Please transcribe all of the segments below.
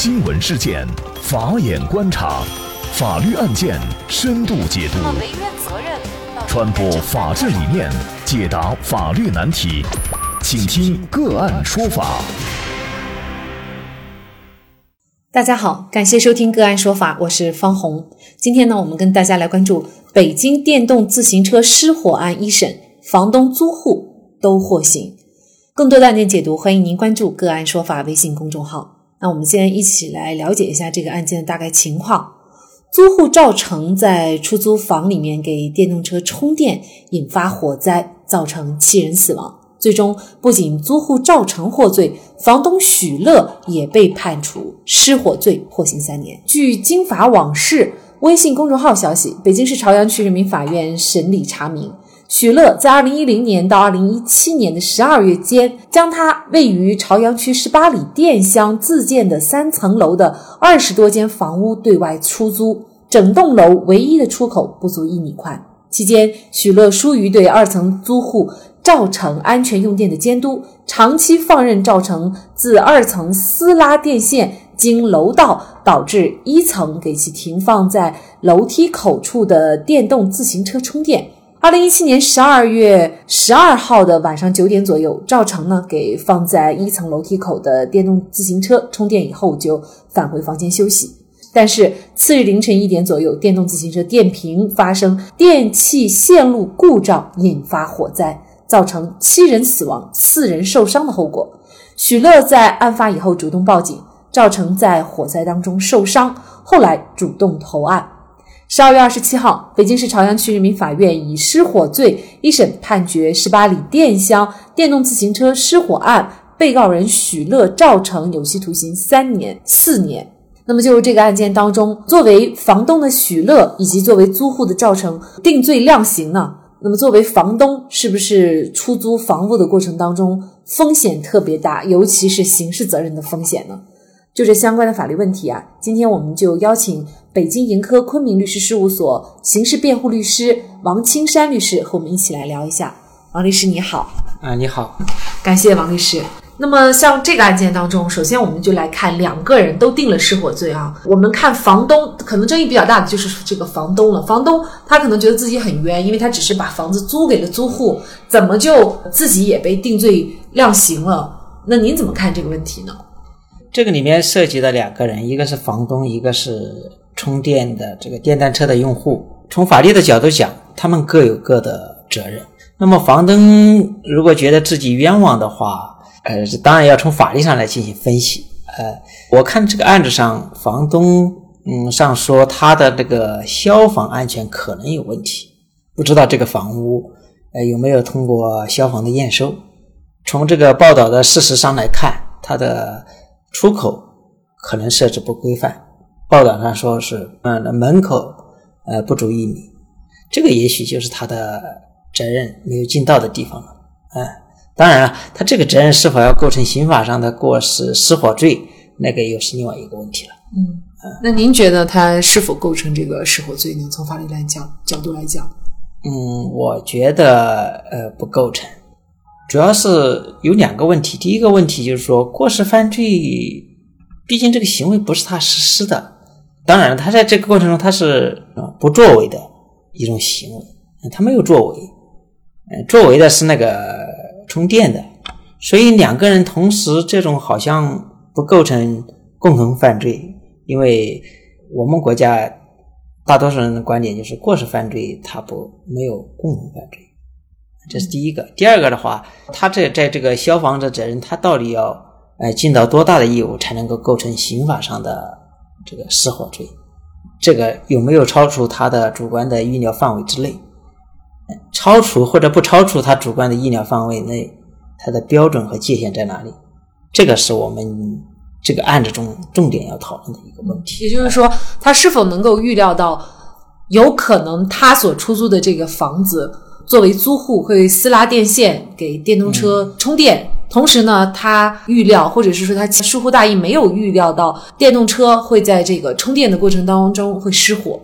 新闻事件，法眼观察，法律案件深度解读，传播法治理念，解答法律难题，请听个案说法。大家好，感谢收听个案说法，我是方红。今天呢，我们跟大家来关注北京电动自行车失火案一审，房东、租户都获刑。更多的案件解读，欢迎您关注个案说法微信公众号。那我们先一起来了解一下这个案件的大概情况。租户赵成在出租房里面给电动车充电，引发火灾，造成七人死亡。最终，不仅租户赵成获罪，房东许乐也被判处失火罪，获刑三年。据经法网事微信公众号消息，北京市朝阳区人民法院审理查明。许乐在二零一零年到二零一七年的十二月间，将他位于朝阳区十八里店乡自建的三层楼的二十多间房屋对外出租，整栋楼唯一的出口不足一米宽。期间，许乐疏于对二层租户赵成安全用电的监督，长期放任赵成自二层私拉电线经楼道，导致一层给其停放在楼梯口处的电动自行车充电。二零一七年十二月十二号的晚上九点左右，赵成呢给放在一层楼梯口的电动自行车充电以后，就返回房间休息。但是次日凌晨一点左右，电动自行车电瓶发生电气线路故障，引发火灾，造成七人死亡、四人受伤的后果。许乐在案发以后主动报警，赵成在火灾当中受伤，后来主动投案。十二月二十七号，北京市朝阳区人民法院以失火罪一审判决十八里店乡电动自行车失火案被告人许乐、赵成有期徒刑三年、四年。那么，就是这个案件当中，作为房东的许乐以及作为租户的赵成定罪量刑呢？那么，作为房东，是不是出租房屋的过程当中风险特别大，尤其是刑事责任的风险呢？就这相关的法律问题啊，今天我们就邀请。北京盈科昆明律师事务所刑事辩护律师王青山律师和我们一起来聊一下。王律师你好，啊你好，感谢王律师。那么像这个案件当中，首先我们就来看两个人都定了失火罪啊。我们看房东，可能争议比较大的就是这个房东了。房东他可能觉得自己很冤，因为他只是把房子租给了租户，怎么就自己也被定罪量刑了？那您怎么看这个问题呢？这个里面涉及的两个人，一个是房东，一个是。充电的这个电单车的用户，从法律的角度讲，他们各有各的责任。那么房东如果觉得自己冤枉的话，呃，当然要从法律上来进行分析。呃，我看这个案子上，房东嗯上说他的这个消防安全可能有问题，不知道这个房屋呃有没有通过消防的验收。从这个报道的事实上来看，它的出口可能设置不规范。报道上说是，嗯，门口呃不足一米，这个也许就是他的责任没有尽到的地方了。嗯，当然了，他这个责任是否要构成刑法上的过失失火罪，那个又是另外一个问题了。嗯，那您觉得他是否构成这个失火罪呢？从法律来讲角度来讲，嗯，我觉得呃不构成，主要是有两个问题。第一个问题就是说过失犯罪，毕竟这个行为不是他实施的。当然，他在这个过程中他是不作为的一种行为，他没有作为，呃，作为的是那个充电的，所以两个人同时这种好像不构成共同犯罪，因为我们国家大多数人的观点就是过失犯罪他不没有共同犯罪，这是第一个。第二个的话，他这在这个消防的责任，他到底要呃尽到多大的义务才能够构成刑法上的？这个失火罪，这个有没有超出他的主观的预料范围之内？超出或者不超出他主观的意料范围内，它的标准和界限在哪里？这个是我们这个案子中重点要讨论的一个问题。也就是说，他是否能够预料到，有可能他所出租的这个房子作为租户会私拉电线给电动车充电？同时呢，他预料或者是说他疏忽大意，没有预料到电动车会在这个充电的过程当中会失火。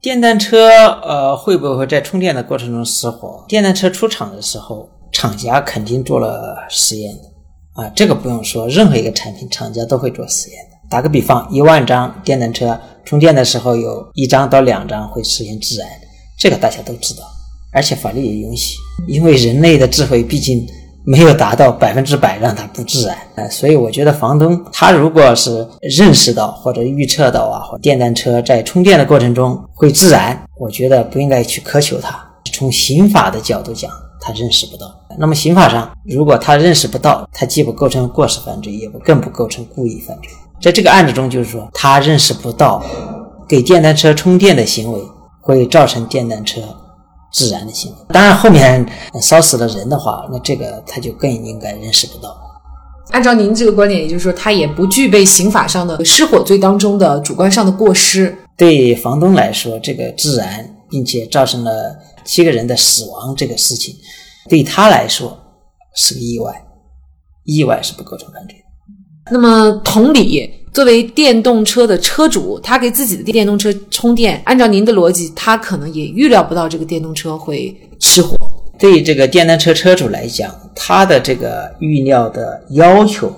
电单车呃会不会在充电的过程中失火？电单车出厂的时候，厂家肯定做了实验的啊，这个不用说，任何一个产品厂家都会做实验的。打个比方，一万张电单车充电的时候，有一张到两张会实现自燃，这个大家都知道，而且法律也允许，因为人类的智慧毕竟没有达到百分之百让它不自燃。呃，所以我觉得房东他如果是认识到或者预测到啊，或电单车在充电的过程中会自燃，我觉得不应该去苛求他。从刑法的角度讲，他认识不到。那么刑法上，如果他认识不到，他既不构成过失犯罪，也不更不构成故意犯罪。在这个案子中，就是说他认识不到给电单车充电的行为会造成电单车自然的行为。当然，后面烧死了人的话，那这个他就更应该认识不到。按照您这个观点，也就是说，他也不具备刑法上的失火罪当中的主观上的过失。对房东来说，这个自燃并且造成了七个人的死亡这个事情，对他来说是个意外，意外是不构成犯罪。那么，同理，作为电动车的车主，他给自己的电动车充电，按照您的逻辑，他可能也预料不到这个电动车会失火。对这个电单车车主来讲，他的这个预料的要求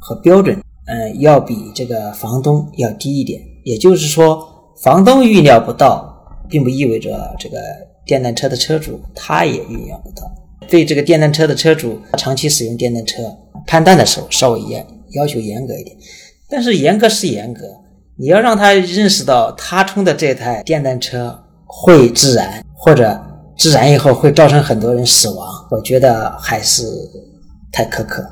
和标准，嗯，要比这个房东要低一点。也就是说，房东预料不到，并不意味着这个电单车的车主他也预料不到。对这个电单车的车主，长期使用电单车，判断的时候稍微严。要求严格一点，但是严格是严格，你要让他认识到他充的这台电单车会自燃，或者自燃以后会造成很多人死亡，我觉得还是太苛刻。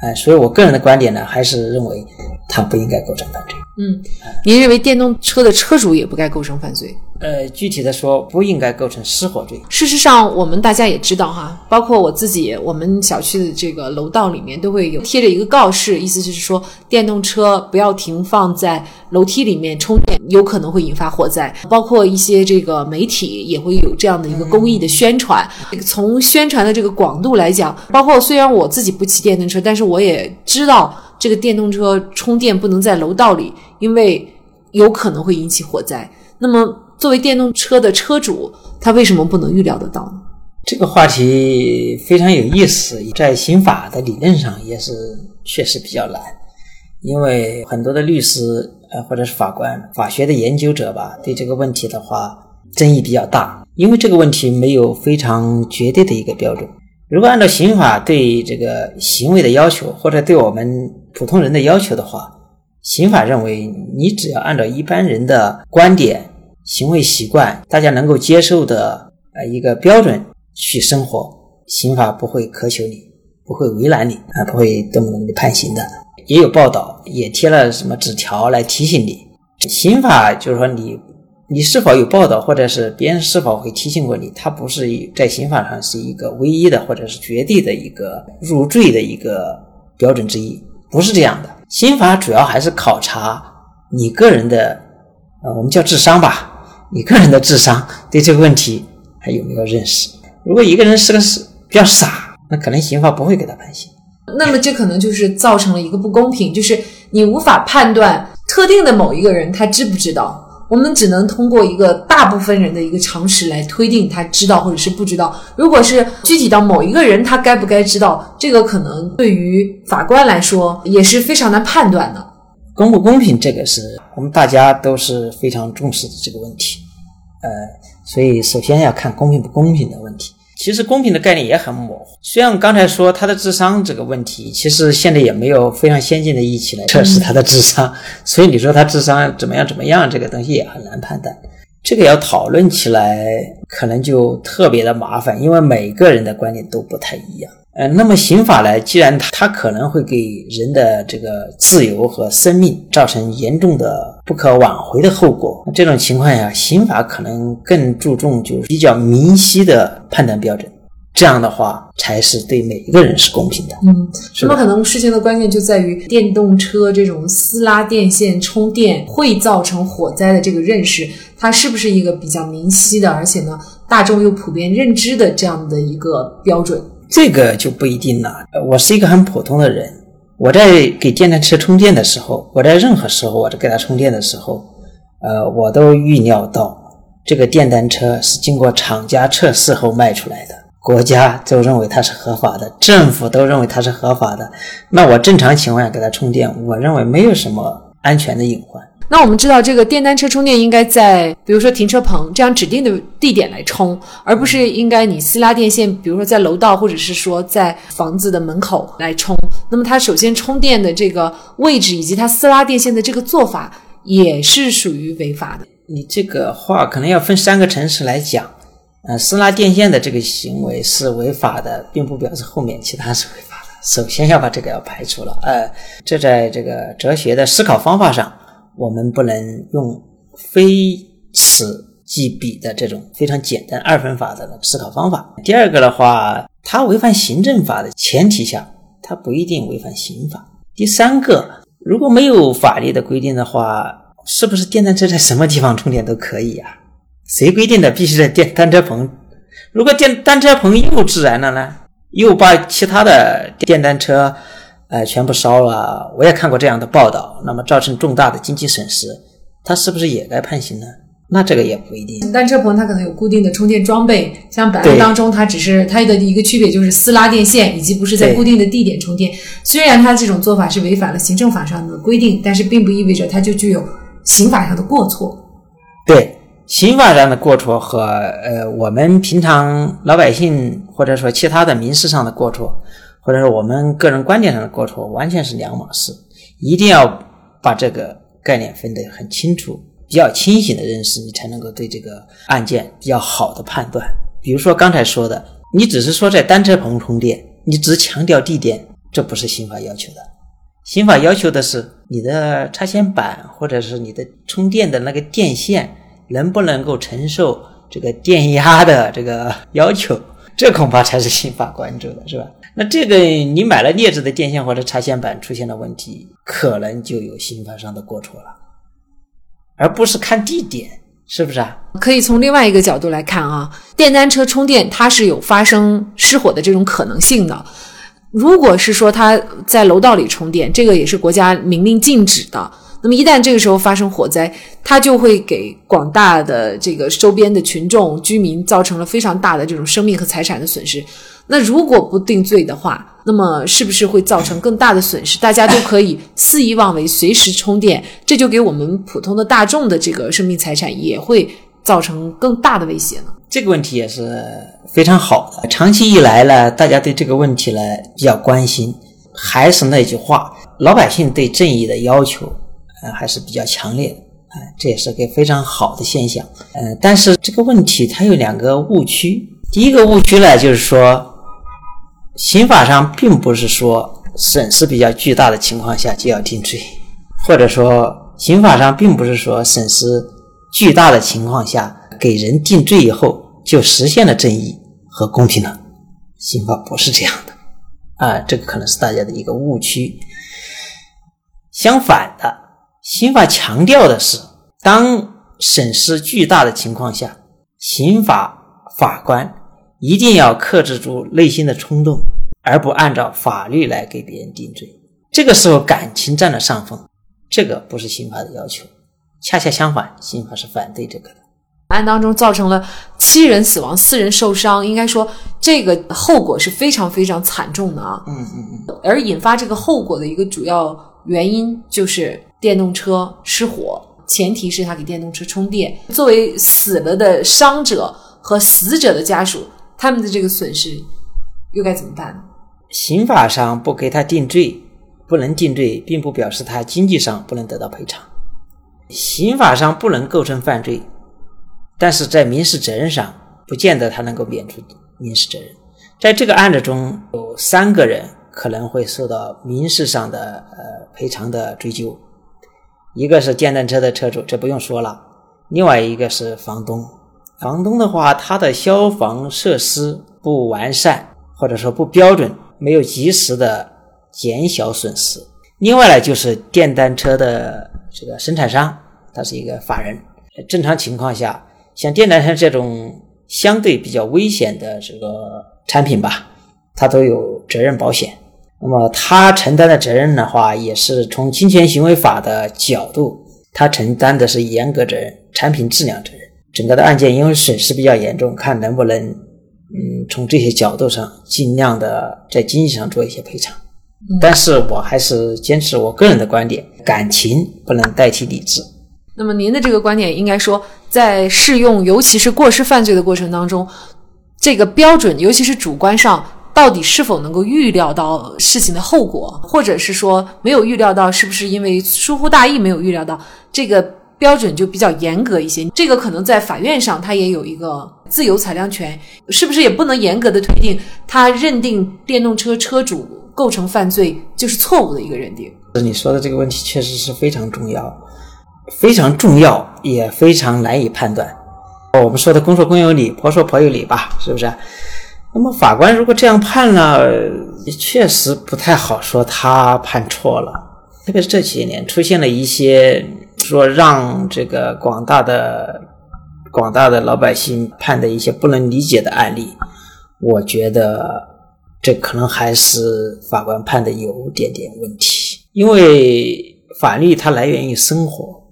哎，所以我个人的观点呢，还是认为他不应该构成犯罪。嗯，您认为电动车的车主也不该构成犯罪？呃，具体的说，不应该构成失火罪。事实上，我们大家也知道哈，包括我自己，我们小区的这个楼道里面都会有贴着一个告示，意思就是说，电动车不要停放在楼梯里面充电，有可能会引发火灾。包括一些这个媒体也会有这样的一个公益的宣传。从宣传的这个广度来讲，包括虽然我自己不骑电动车，但是我也知道这个电动车充电不能在楼道里，因为有可能会引起火灾。那么。作为电动车的车主，他为什么不能预料得到呢？这个话题非常有意思，在刑法的理论上也是确实比较难，因为很多的律师呃或者是法官、法学的研究者吧，对这个问题的话争议比较大，因为这个问题没有非常绝对的一个标准。如果按照刑法对这个行为的要求，或者对我们普通人的要求的话，刑法认为你只要按照一般人的观点。行为习惯，大家能够接受的呃一个标准去生活，刑法不会苛求你，不会为难你啊，不会动不动就判刑的。也有报道，也贴了什么纸条来提醒你。刑法就是说你你是否有报道，或者是别人是否会提醒过你，它不是在刑法上是一个唯一的或者是绝对的一个入罪的一个标准之一，不是这样的。刑法主要还是考察你个人的，呃，我们叫智商吧。你个人的智商对这个问题还有没有认识？如果一个人是个是比较傻，那可能刑法不会给他判刑。那么这可能就是造成了一个不公平，就是你无法判断特定的某一个人他知不知道，我们只能通过一个大部分人的一个常识来推定他知道或者是不知道。如果是具体到某一个人他该不该知道，这个可能对于法官来说也是非常难判断的。公不公平，这个是我们大家都是非常重视的这个问题。呃，所以首先要看公平不公平的问题。其实公平的概念也很模糊。虽然刚才说他的智商这个问题，其实现在也没有非常先进的仪器来测试他的智商，所以你说他智商怎么样怎么样，这个东西也很难判断。这个要讨论起来，可能就特别的麻烦，因为每个人的观点都不太一样。呃，那么刑法呢？既然它它可能会给人的这个自由和生命造成严重的不可挽回的后果，这种情况下，刑法可能更注重就是比较明晰的判断标准。这样的话，才是对每一个人是公平的。嗯，那么可能事情的关键就在于电动车这种私拉电线充电会造成火灾的这个认识，它是不是一个比较明晰的，而且呢，大众又普遍认知的这样的一个标准？这个就不一定了。我是一个很普通的人，我在给电动车充电的时候，我在任何时候我在给它充电的时候，呃，我都预料到这个电单车是经过厂家测试后卖出来的，国家都认为它是合法的，政府都认为它是合法的。那我正常情况下给它充电，我认为没有什么安全的隐患。那我们知道，这个电单车充电应该在比如说停车棚这样指定的地点来充，而不是应该你私拉电线，比如说在楼道或者是说在房子的门口来充。那么它首先充电的这个位置以及它私拉电线的这个做法也是属于违法的。你这个话可能要分三个层次来讲。呃，私拉电线的这个行为是违法的，并不表示后面其他是违法的。首先要把这个要排除了。呃，这在这个哲学的思考方法上。我们不能用非此即彼的这种非常简单二分法的思考方法。第二个的话，它违反行政法的前提下，它不一定违反刑法。第三个，如果没有法律的规定的话，是不是电单车在什么地方充电都可以呀？谁规定的必须在电单车棚？如果电单车棚又自燃了呢？又把其他的电单车？呃，全部烧了！我也看过这样的报道。那么造成重大的经济损失，他是不是也该判刑呢？那这个也不一定。单车棚它可能有固定的充电装备，像本案当中，它只是它的一个区别就是私拉电线，以及不是在固定的地点充电。虽然它这种做法是违反了行政法上的规定，但是并不意味着它就具有刑法上的过错。对，刑法上的过错和呃我们平常老百姓或者说其他的民事上的过错。或者说我们个人观点上的过错完全是两码事，一定要把这个概念分得很清楚，比较清醒的认识，你才能够对这个案件比较好的判断。比如说刚才说的，你只是说在单车棚充电，你只强调地点，这不是刑法要求的。刑法要求的是你的插线板或者是你的充电的那个电线能不能够承受这个电压的这个要求，这恐怕才是刑法关注的，是吧？那这个你买了劣质的电线或者插线板出现了问题，可能就有刑法上的过错了，而不是看地点，是不是啊？可以从另外一个角度来看啊，电单车充电它是有发生失火的这种可能性的。如果是说它在楼道里充电，这个也是国家明令禁止的。那么一旦这个时候发生火灾，它就会给广大的这个周边的群众居民造成了非常大的这种生命和财产的损失。那如果不定罪的话，那么是不是会造成更大的损失？大家都可以肆意妄为，随时充电，这就给我们普通的大众的这个生命财产也会造成更大的威胁呢？这个问题也是非常好的。长期以来呢，大家对这个问题呢比较关心。还是那句话，老百姓对正义的要求，呃，还是比较强烈的。啊，这也是个非常好的现象。呃，但是这个问题它有两个误区。第一个误区呢，就是说。刑法上并不是说损失比较巨大的情况下就要定罪，或者说刑法上并不是说损失巨大的情况下给人定罪以后就实现了正义和公平了。刑法不是这样的啊，这个可能是大家的一个误区。相反的，刑法强调的是，当损失巨大的情况下，刑法法官。一定要克制住内心的冲动，而不按照法律来给别人定罪。这个时候感情占了上风，这个不是刑法的要求。恰恰相反，刑法是反对这个的。案当中造成了七人死亡、四人受伤，应该说这个后果是非常非常惨重的啊。嗯嗯嗯。而引发这个后果的一个主要原因就是电动车失火，前提是他给电动车充电。作为死了的伤者和死者的家属。他们的这个损失又该怎么办？刑法上不给他定罪，不能定罪，并不表示他经济上不能得到赔偿。刑法上不能构成犯罪，但是在民事责任上，不见得他能够免除民事责任。在这个案子中有三个人可能会受到民事上的呃赔偿的追究，一个是电单车的车主，这不用说了；另外一个是房东。房东的话，他的消防设施不完善，或者说不标准，没有及时的减小损失。另外呢，就是电单车的这个生产商，他是一个法人。正常情况下，像电单车这种相对比较危险的这个产品吧，它都有责任保险。那么他承担的责任的话，也是从侵权行为法的角度，他承担的是严格责任、产品质量责任。整个的案件因为损失比较严重，看能不能，嗯，从这些角度上尽量的在经济上做一些赔偿。但是我还是坚持我个人的观点，感情不能代替理智。那么您的这个观点应该说，在适用尤其是过失犯罪的过程当中，这个标准，尤其是主观上，到底是否能够预料到事情的后果，或者是说没有预料到，是不是因为疏忽大意没有预料到，这个标准就比较严格一些。这个可能在法院上他也有一个自由裁量权，是不是也不能严格的推定他认定电动车车主构成犯罪就是错误的一个认定？你说的这个问题确实是非常重要，非常重要，也非常难以判断。我们说的公说公有理，婆说婆有理吧，是不是？那么法官如果这样判了，确实不太好说他判错了。特别是这几年出现了一些说让这个广大的广大的老百姓判的一些不能理解的案例，我觉得这可能还是法官判的有点点问题。因为法律它来源于生活，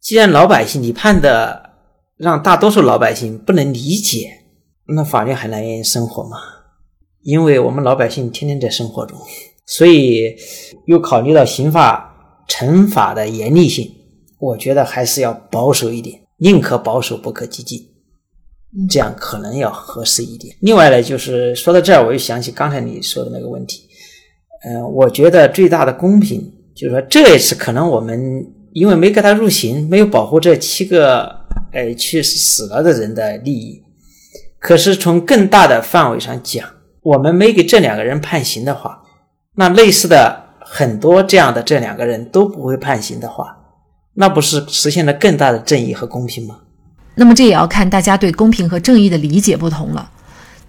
既然老百姓你判的。让大多数老百姓不能理解，那法律还来源于生活吗？因为我们老百姓天天在生活中，所以又考虑到刑法惩罚的严厉性，我觉得还是要保守一点，宁可保守不可激进，这样可能要合适一点。另外呢，就是说到这儿，我又想起刚才你说的那个问题，嗯，我觉得最大的公平就是说这一次可能我们因为没给他入刑，没有保护这七个。哎，去死了的人的利益。可是从更大的范围上讲，我们没给这两个人判刑的话，那类似的很多这样的这两个人都不会判刑的话，那不是实现了更大的正义和公平吗？那么这也要看大家对公平和正义的理解不同了。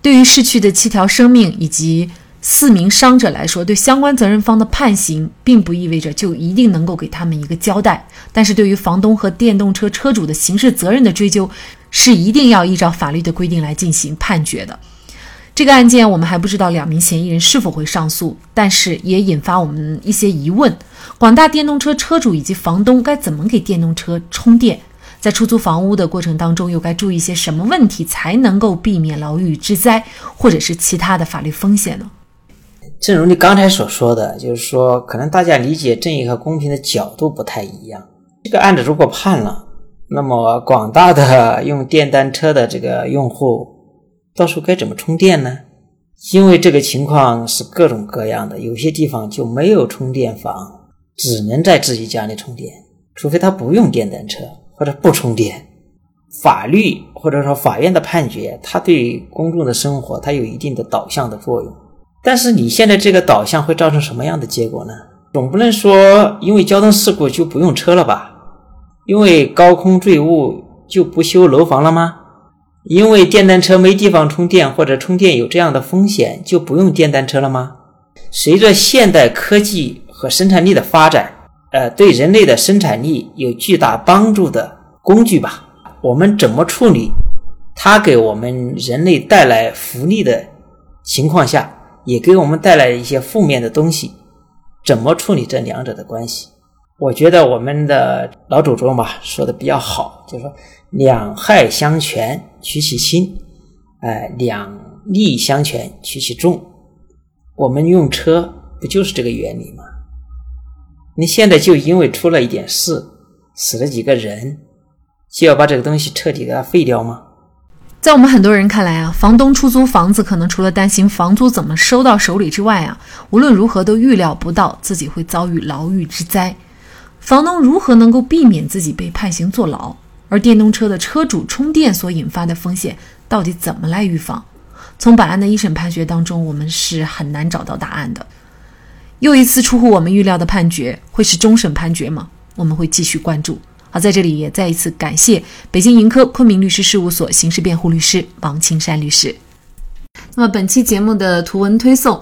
对于逝去的七条生命以及。四名伤者来说，对相关责任方的判刑，并不意味着就一定能够给他们一个交代。但是对于房东和电动车车主的刑事责任的追究，是一定要依照法律的规定来进行判决的。这个案件我们还不知道两名嫌疑人是否会上诉，但是也引发我们一些疑问：广大电动车车主以及房东该怎么给电动车充电？在出租房屋的过程当中，又该注意些什么问题，才能够避免牢狱之灾，或者是其他的法律风险呢？正如你刚才所说的，就是说，可能大家理解正义和公平的角度不太一样。这个案子如果判了，那么广大的用电单车的这个用户，到时候该怎么充电呢？因为这个情况是各种各样的，有些地方就没有充电房，只能在自己家里充电，除非他不用电单车或者不充电。法律或者说法院的判决，它对公众的生活，它有一定的导向的作用。但是你现在这个导向会造成什么样的结果呢？总不能说因为交通事故就不用车了吧？因为高空坠物就不修楼房了吗？因为电单车没地方充电或者充电有这样的风险就不用电单车了吗？随着现代科技和生产力的发展，呃，对人类的生产力有巨大帮助的工具吧，我们怎么处理它给我们人类带来福利的情况下？也给我们带来一些负面的东西，怎么处理这两者的关系？我觉得我们的老祖宗吧说的比较好，就是说两害相权取其轻，哎，两利相权取其重。我们用车不就是这个原理吗？你现在就因为出了一点事，死了几个人，就要把这个东西彻底给它废掉吗？在我们很多人看来啊，房东出租房子可能除了担心房租怎么收到手里之外啊，无论如何都预料不到自己会遭遇牢狱之灾。房东如何能够避免自己被判刑坐牢？而电动车的车主充电所引发的风险到底怎么来预防？从本案的一审判决当中，我们是很难找到答案的。又一次出乎我们预料的判决，会是终审判决吗？我们会继续关注。好，在这里也再一次感谢北京盈科昆明律师事务所刑事辩护律师王青山律师。那么本期节目的图文推送。